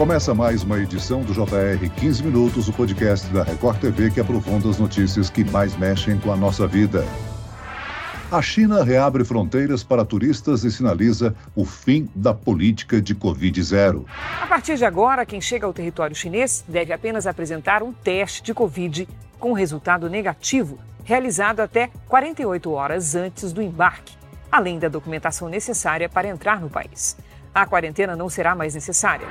Começa mais uma edição do JR 15 Minutos, o podcast da Record TV que aprofunda as notícias que mais mexem com a nossa vida. A China reabre fronteiras para turistas e sinaliza o fim da política de Covid-0. A partir de agora, quem chega ao território chinês deve apenas apresentar um teste de Covid com resultado negativo, realizado até 48 horas antes do embarque, além da documentação necessária para entrar no país a quarentena não será mais necessária.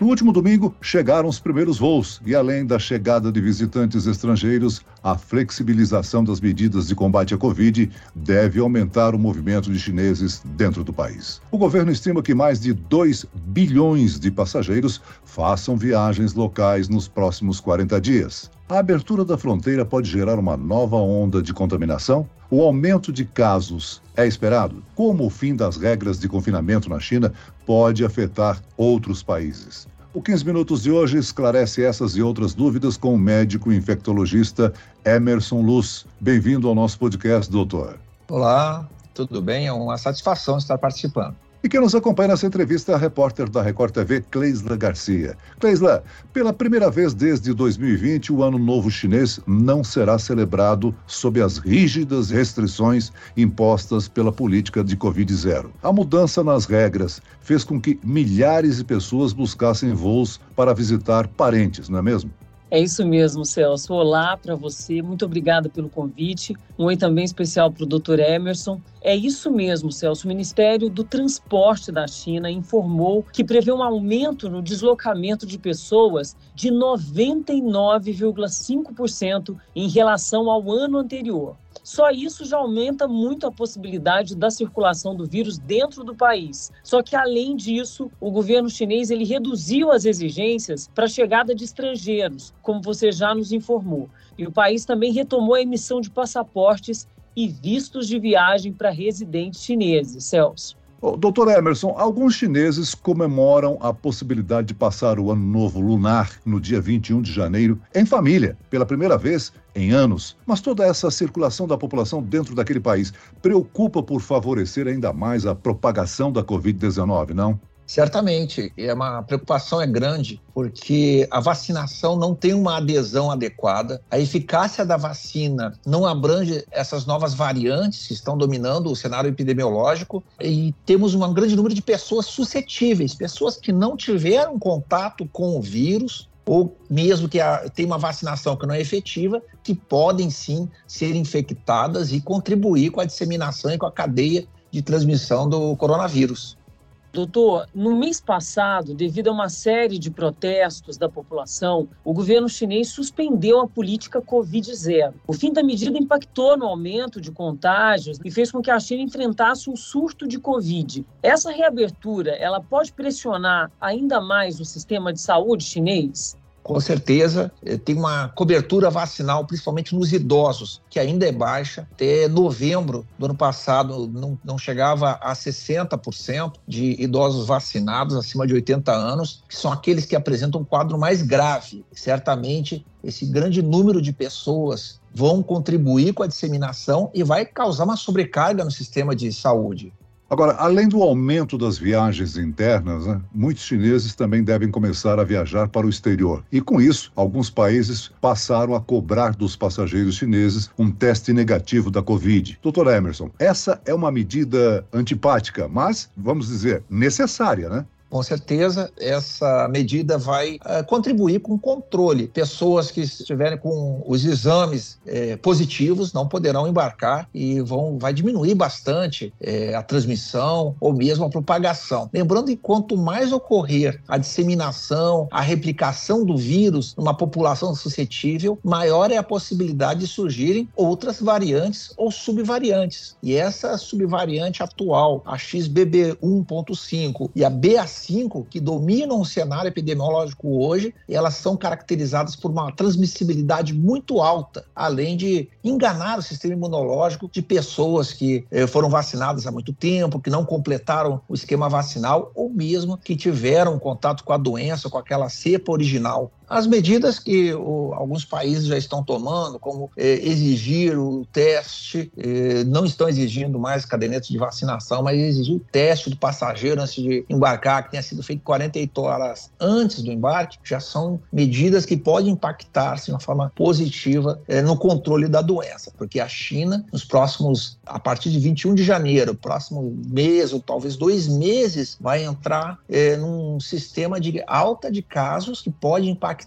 No último domingo, chegaram os primeiros voos e, além da chegada de visitantes estrangeiros, a flexibilização das medidas de combate à Covid deve aumentar o movimento de chineses dentro do país. O governo estima que mais de 2 bilhões de passageiros façam viagens locais nos próximos 40 dias. A abertura da fronteira pode gerar uma nova onda de contaminação? O aumento de casos é esperado? Como o fim das regras de confinamento na China pode afetar outros países? O 15 Minutos de hoje esclarece essas e outras dúvidas com o médico infectologista Emerson Luz. Bem-vindo ao nosso podcast, doutor. Olá, tudo bem? É uma satisfação estar participando. E quem nos acompanha nessa entrevista é a repórter da Record TV, Cleisla Garcia. Cleisla, pela primeira vez desde 2020, o Ano Novo Chinês não será celebrado sob as rígidas restrições impostas pela política de Covid-0. A mudança nas regras fez com que milhares de pessoas buscassem voos para visitar parentes, não é mesmo? É isso mesmo, Celso. Olá para você, muito obrigada pelo convite. Um oi também especial para o Dr. Emerson. É isso mesmo, Celso. O Ministério do Transporte da China informou que prevê um aumento no deslocamento de pessoas de 99,5% em relação ao ano anterior. Só isso já aumenta muito a possibilidade da circulação do vírus dentro do país. Só que além disso, o governo chinês ele reduziu as exigências para a chegada de estrangeiros, como você já nos informou. E o país também retomou a emissão de passaportes e vistos de viagem para residentes chineses, Celso. Doutor Emerson, alguns chineses comemoram a possibilidade de passar o ano novo lunar no dia 21 de janeiro em família, pela primeira vez em anos. Mas toda essa circulação da população dentro daquele país preocupa por favorecer ainda mais a propagação da Covid-19, não? Certamente, é uma preocupação é grande, porque a vacinação não tem uma adesão adequada, a eficácia da vacina não abrange essas novas variantes que estão dominando o cenário epidemiológico. E temos um grande número de pessoas suscetíveis, pessoas que não tiveram contato com o vírus ou mesmo que a, tem uma vacinação que não é efetiva, que podem sim ser infectadas e contribuir com a disseminação e com a cadeia de transmissão do coronavírus. Doutor, no mês passado, devido a uma série de protestos da população, o governo chinês suspendeu a política Covid-0. O fim da medida impactou no aumento de contágios e fez com que a China enfrentasse um surto de Covid. Essa reabertura, ela pode pressionar ainda mais o sistema de saúde chinês? Com certeza eh, tem uma cobertura vacinal, principalmente nos idosos, que ainda é baixa. Até novembro do ano passado não, não chegava a 60% de idosos vacinados acima de 80 anos, que são aqueles que apresentam um quadro mais grave. Certamente esse grande número de pessoas vão contribuir com a disseminação e vai causar uma sobrecarga no sistema de saúde. Agora, além do aumento das viagens internas, né, muitos chineses também devem começar a viajar para o exterior. E com isso, alguns países passaram a cobrar dos passageiros chineses um teste negativo da Covid. Doutor Emerson, essa é uma medida antipática, mas, vamos dizer, necessária, né? Com certeza, essa medida vai uh, contribuir com o controle. Pessoas que estiverem com os exames eh, positivos não poderão embarcar e vão, vai diminuir bastante eh, a transmissão ou mesmo a propagação. Lembrando que quanto mais ocorrer a disseminação, a replicação do vírus numa população suscetível, maior é a possibilidade de surgirem outras variantes ou subvariantes. E essa subvariante atual, a XBB1.5 e a BA5, que dominam o cenário epidemiológico hoje, elas são caracterizadas por uma transmissibilidade muito alta, além de enganar o sistema imunológico de pessoas que eh, foram vacinadas há muito tempo, que não completaram o esquema vacinal ou mesmo que tiveram contato com a doença, com aquela cepa original As medidas que o, alguns países já estão tomando, como é, exigir o teste, é, não estão exigindo mais cadernetos de vacinação, mas exigir o teste do passageiro antes de embarcar, que tenha sido feito 48 horas antes do embarque, já são medidas que podem impactar de uma forma positiva é, no controle da doença, porque a China, nos próximos, a partir de 21 de janeiro, próximo mês ou talvez dois meses, vai entrar num sistema de alta de casos que pode impactar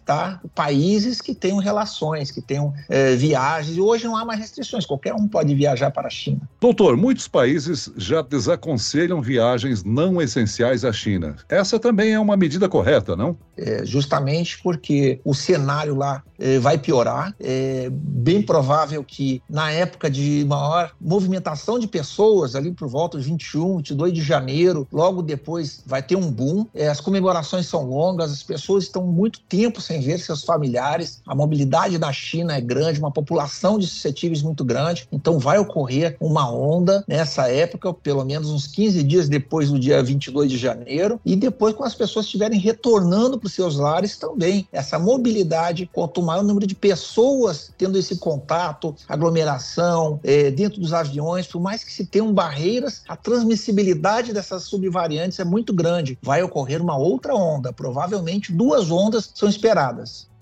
países que tenham relações, que tenham é, viagens. Hoje não há mais restrições, qualquer um pode viajar para a China. Doutor, muitos países já desaconselham viagens não essenciais à China. Essa também é uma medida correta, não? É, justamente porque o cenário lá é, vai piorar. É bem provável que na época de maior movimentação de pessoas, ali por volta de 21, 22 de janeiro, logo depois vai ter um boom. É, as comemorações são longas, as pessoas estão muito tempo sem ver seus familiares, a mobilidade na China é grande, uma população de suscetíveis muito grande, então vai ocorrer uma onda nessa época, pelo menos uns 15 dias depois do dia 22 de janeiro, e depois quando as pessoas estiverem retornando para os seus lares também. Essa mobilidade, quanto maior o número de pessoas tendo esse contato, aglomeração, é, dentro dos aviões, por mais que se tenham barreiras, a transmissibilidade dessas subvariantes é muito grande. Vai ocorrer uma outra onda, provavelmente duas ondas são esperadas.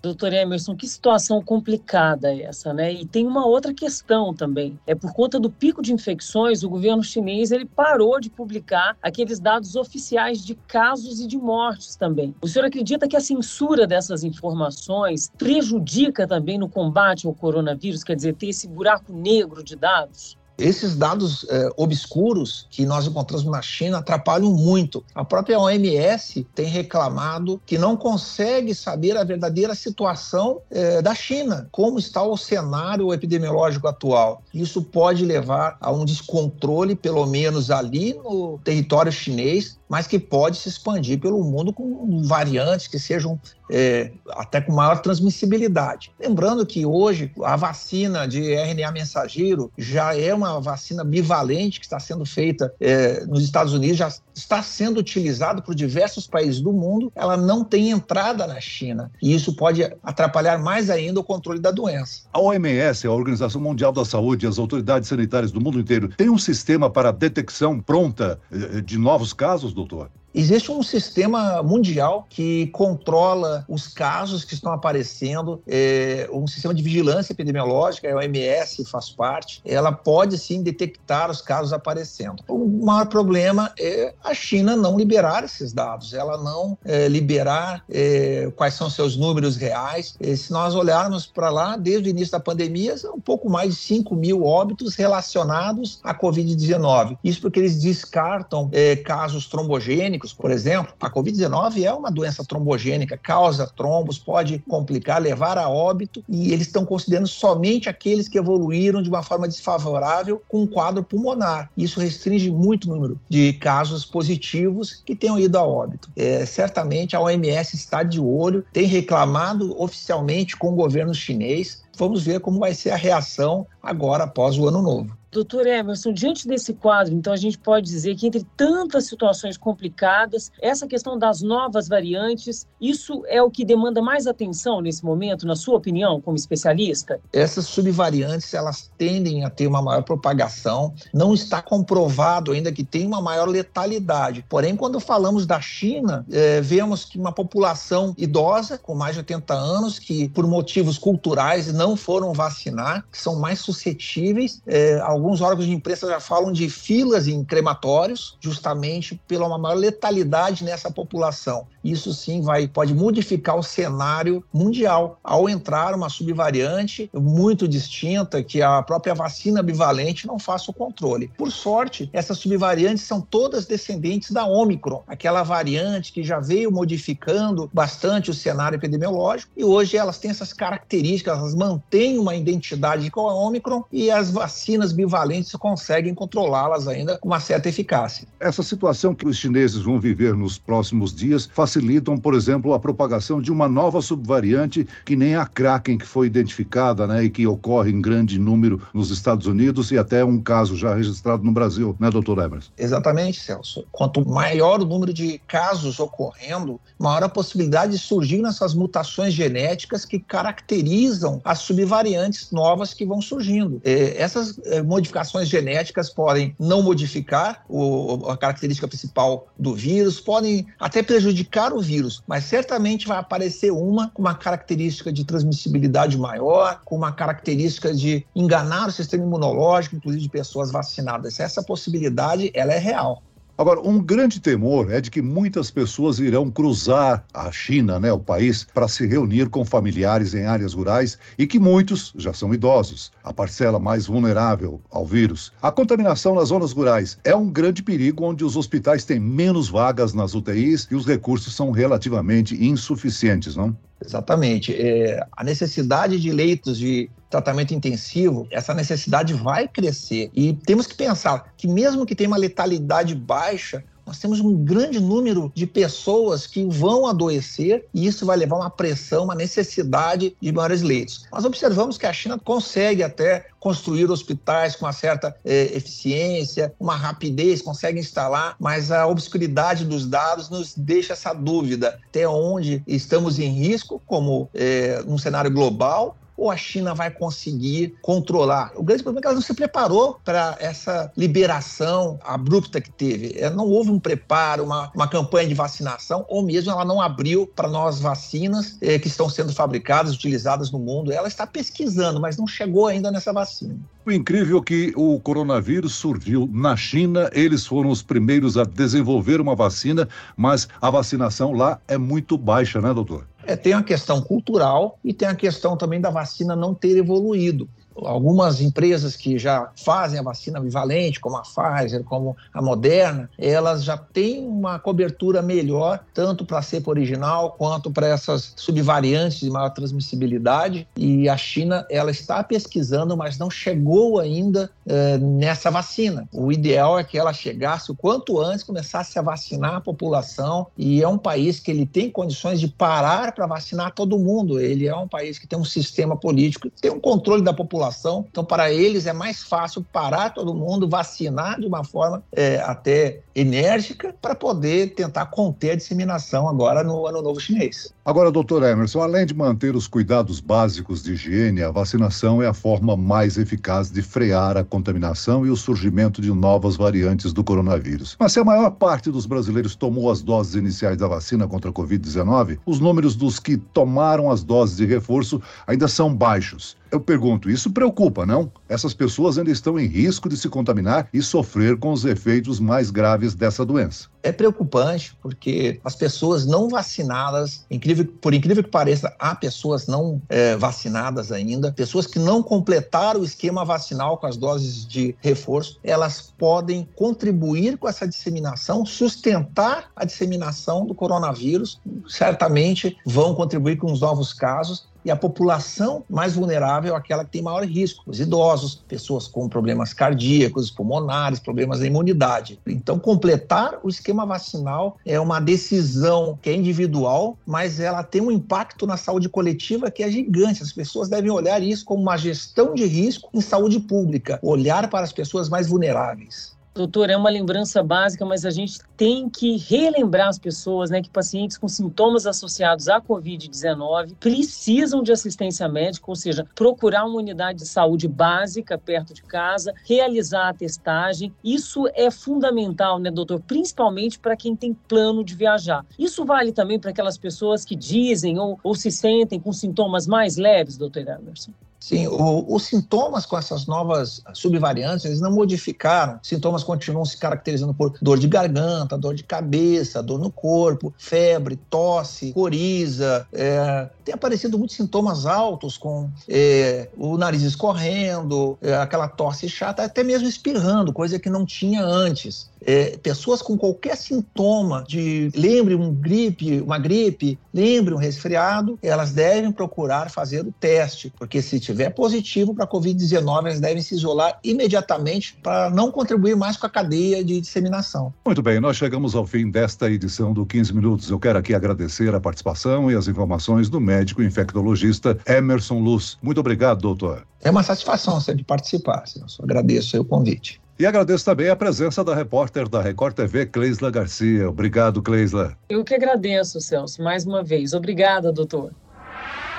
Doutor Emerson, que situação complicada essa, né? E tem uma outra questão também. É por conta do pico de infecções, o governo chinês ele parou de publicar aqueles dados oficiais de casos e de mortes também. O senhor acredita que a censura dessas informações prejudica também no combate ao coronavírus? Quer dizer, ter esse buraco negro de dados? Esses dados é, obscuros que nós encontramos na China atrapalham muito. A própria OMS tem reclamado que não consegue saber a verdadeira situação é, da China, como está o cenário epidemiológico atual. Isso pode levar a um descontrole, pelo menos ali no território chinês, mas que pode se expandir pelo mundo com variantes que sejam é, até com maior transmissibilidade. Lembrando que hoje a vacina de RNA mensageiro já é uma vacina bivalente que está sendo feita é, nos Estados Unidos, já está sendo utilizada por diversos países do mundo, ela não tem entrada na China. E isso pode atrapalhar mais ainda o controle da doença. A OMS, a Organização Mundial da Saúde, e as autoridades sanitárias do mundo inteiro, tem um sistema para detecção pronta é, de novos casos, doutor? Existe um sistema mundial que controla os casos que estão aparecendo, é, um sistema de vigilância epidemiológica, a OMS faz parte, ela pode sim detectar os casos aparecendo. O maior problema é a China não liberar esses dados, ela não é, liberar é, quais são seus números reais. E se nós olharmos para lá, desde o início da pandemia, são um pouco mais de 5 mil óbitos relacionados à Covid-19. Isso porque eles descartam é, casos trombogênicos por exemplo, a Covid-19 é uma doença trombogênica, causa trombos, pode complicar, levar a óbito, e eles estão considerando somente aqueles que evoluíram de uma forma desfavorável com um quadro pulmonar. Isso restringe muito o número de casos positivos que tenham ido a óbito. É, certamente a OMS está de olho, tem reclamado oficialmente com o governo chinês. Vamos ver como vai ser a reação agora após o ano novo. Doutor Emerson, diante desse quadro, então a gente pode dizer que entre tantas situações complicadas, essa questão das novas variantes, isso é o que demanda mais atenção nesse momento, na sua opinião, como especialista? Essas subvariantes, elas tendem a ter uma maior propagação, não está comprovado ainda que tem uma maior letalidade. Porém, quando falamos da China, é, vemos que uma população idosa, com mais de 80 anos, que por motivos culturais não foram vacinar, que são mais suscetíveis, é, alguns órgãos de imprensa já falam de filas em crematórios, justamente pela uma maior letalidade nessa população. Isso sim vai pode modificar o cenário mundial ao entrar uma subvariante muito distinta que a própria vacina bivalente não faça o controle. Por sorte, essas subvariantes são todas descendentes da Omicron, aquela variante que já veio modificando bastante o cenário epidemiológico e hoje elas têm essas características, elas mantêm uma identidade com a Omicron e as vacinas bivalentes subvalentes conseguem controlá-las ainda com uma certa eficácia. Essa situação que os chineses vão viver nos próximos dias facilitam, por exemplo, a propagação de uma nova subvariante que nem a Kraken que foi identificada, né, e que ocorre em grande número nos Estados Unidos e até um caso já registrado no Brasil, né, doutor Emerson? Exatamente, Celso. Quanto maior o número de casos ocorrendo, maior a possibilidade de surgir nessas mutações genéticas que caracterizam as subvariantes novas que vão surgindo. É, essas é, modificações genéticas podem não modificar o, a característica principal do vírus, podem até prejudicar o vírus, mas certamente vai aparecer uma com uma característica de transmissibilidade maior, com uma característica de enganar o sistema imunológico, inclusive de pessoas vacinadas. Essa possibilidade ela é real. Agora, um grande temor é de que muitas pessoas irão cruzar a China, né, o país, para se reunir com familiares em áreas rurais e que muitos já são idosos, a parcela mais vulnerável ao vírus. A contaminação nas zonas rurais é um grande perigo onde os hospitais têm menos vagas nas UTIs e os recursos são relativamente insuficientes, não? Exatamente. É, a necessidade de leitos de tratamento intensivo, essa necessidade vai crescer. E temos que pensar que, mesmo que tenha uma letalidade baixa, nós temos um grande número de pessoas que vão adoecer e isso vai levar uma pressão, uma necessidade de maiores leitos. Nós observamos que a China consegue até construir hospitais com uma certa eh, eficiência, uma rapidez, consegue instalar, mas a obscuridade dos dados nos deixa essa dúvida até onde estamos em risco, como eh, num cenário global, ou a China vai conseguir controlar? O grande problema é que ela não se preparou para essa liberação abrupta que teve. É, não houve um preparo, uma, uma campanha de vacinação, ou mesmo ela não abriu para nós vacinas eh, que estão sendo fabricadas, utilizadas no mundo. Ela está pesquisando, mas não chegou ainda nessa vacina. O incrível é que o coronavírus surgiu na China, eles foram os primeiros a desenvolver uma vacina, mas a vacinação lá é muito baixa, né, doutor? É, tem a questão cultural e tem a questão também da vacina não ter evoluído algumas empresas que já fazem a vacina bivalente, como a Pfizer, como a Moderna, elas já têm uma cobertura melhor, tanto para a cepa original quanto para essas subvariantes de maior transmissibilidade. E a China, ela está pesquisando, mas não chegou ainda eh, nessa vacina. O ideal é que ela chegasse o quanto antes, começasse a vacinar a população. E é um país que ele tem condições de parar para vacinar todo mundo. Ele é um país que tem um sistema político, tem um controle da população população. Então, para eles é mais fácil parar todo mundo, vacinar de uma forma é, até enérgica, para poder tentar conter a disseminação agora no Ano Novo Chinês. Agora, doutor Emerson, além de manter os cuidados básicos de higiene, a vacinação é a forma mais eficaz de frear a contaminação e o surgimento de novas variantes do coronavírus. Mas se a maior parte dos brasileiros tomou as doses iniciais da vacina contra a Covid-19, os números dos que tomaram as doses de reforço ainda são baixos. Eu pergunto, isso preocupa, não? Essas pessoas ainda estão em risco de se contaminar e sofrer com os efeitos mais graves dessa doença. É preocupante porque as pessoas não vacinadas, incrível, por incrível que pareça, há pessoas não é, vacinadas ainda, pessoas que não completaram o esquema vacinal com as doses de reforço, elas podem contribuir com essa disseminação, sustentar a disseminação do coronavírus, certamente vão contribuir com os novos casos e a população mais vulnerável é aquela que tem maior risco, os idosos, pessoas com problemas cardíacos, pulmonares, problemas da imunidade. Então, completar o esquema vacinal é uma decisão que é individual, mas ela tem um impacto na saúde coletiva que é gigante. As pessoas devem olhar isso como uma gestão de risco em saúde pública, olhar para as pessoas mais vulneráveis. Doutor, é uma lembrança básica, mas a gente tem que relembrar as pessoas né, que pacientes com sintomas associados à Covid-19 precisam de assistência médica, ou seja, procurar uma unidade de saúde básica perto de casa, realizar a testagem. Isso é fundamental, né, doutor? Principalmente para quem tem plano de viajar. Isso vale também para aquelas pessoas que dizem ou, ou se sentem com sintomas mais leves, doutor Emerson? Sim, o, os sintomas com essas novas subvariantes, eles não modificaram. Sintomas continuam se caracterizando por dor de garganta, dor de cabeça, dor no corpo, febre, tosse, coriza. É, tem aparecido muitos sintomas altos, com é, o nariz escorrendo, é, aquela tosse chata, até mesmo espirrando, coisa que não tinha antes. É, pessoas com qualquer sintoma de lembre um gripe, uma gripe, lembre um resfriado, elas devem procurar fazer o teste, porque se tiver positivo para a Covid-19, elas devem se isolar imediatamente para não contribuir mais com a cadeia de disseminação. Muito bem, nós chegamos ao fim desta edição do 15 Minutos. Eu quero aqui agradecer a participação e as informações do médico infectologista Emerson Luz. Muito obrigado, doutor. É uma satisfação sempre participar, Celso. Agradeço o convite. E agradeço também a presença da repórter da Record TV, Cleisla Garcia. Obrigado, Cleisla. Eu que agradeço, Celso, mais uma vez. Obrigada, doutor.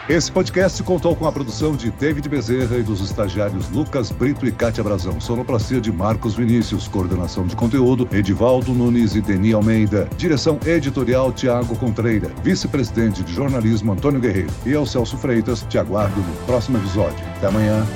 Esse podcast contou com a produção de David Bezerra e dos estagiários Lucas Brito e Cátia Brazão. Sonoplastia de Marcos Vinícius. Coordenação de conteúdo, Edivaldo Nunes e Deni Almeida. Direção editorial, Tiago Contreira. Vice-presidente de jornalismo, Antônio Guerreiro. E eu, Celso Freitas, te aguardo no próximo episódio. Até amanhã.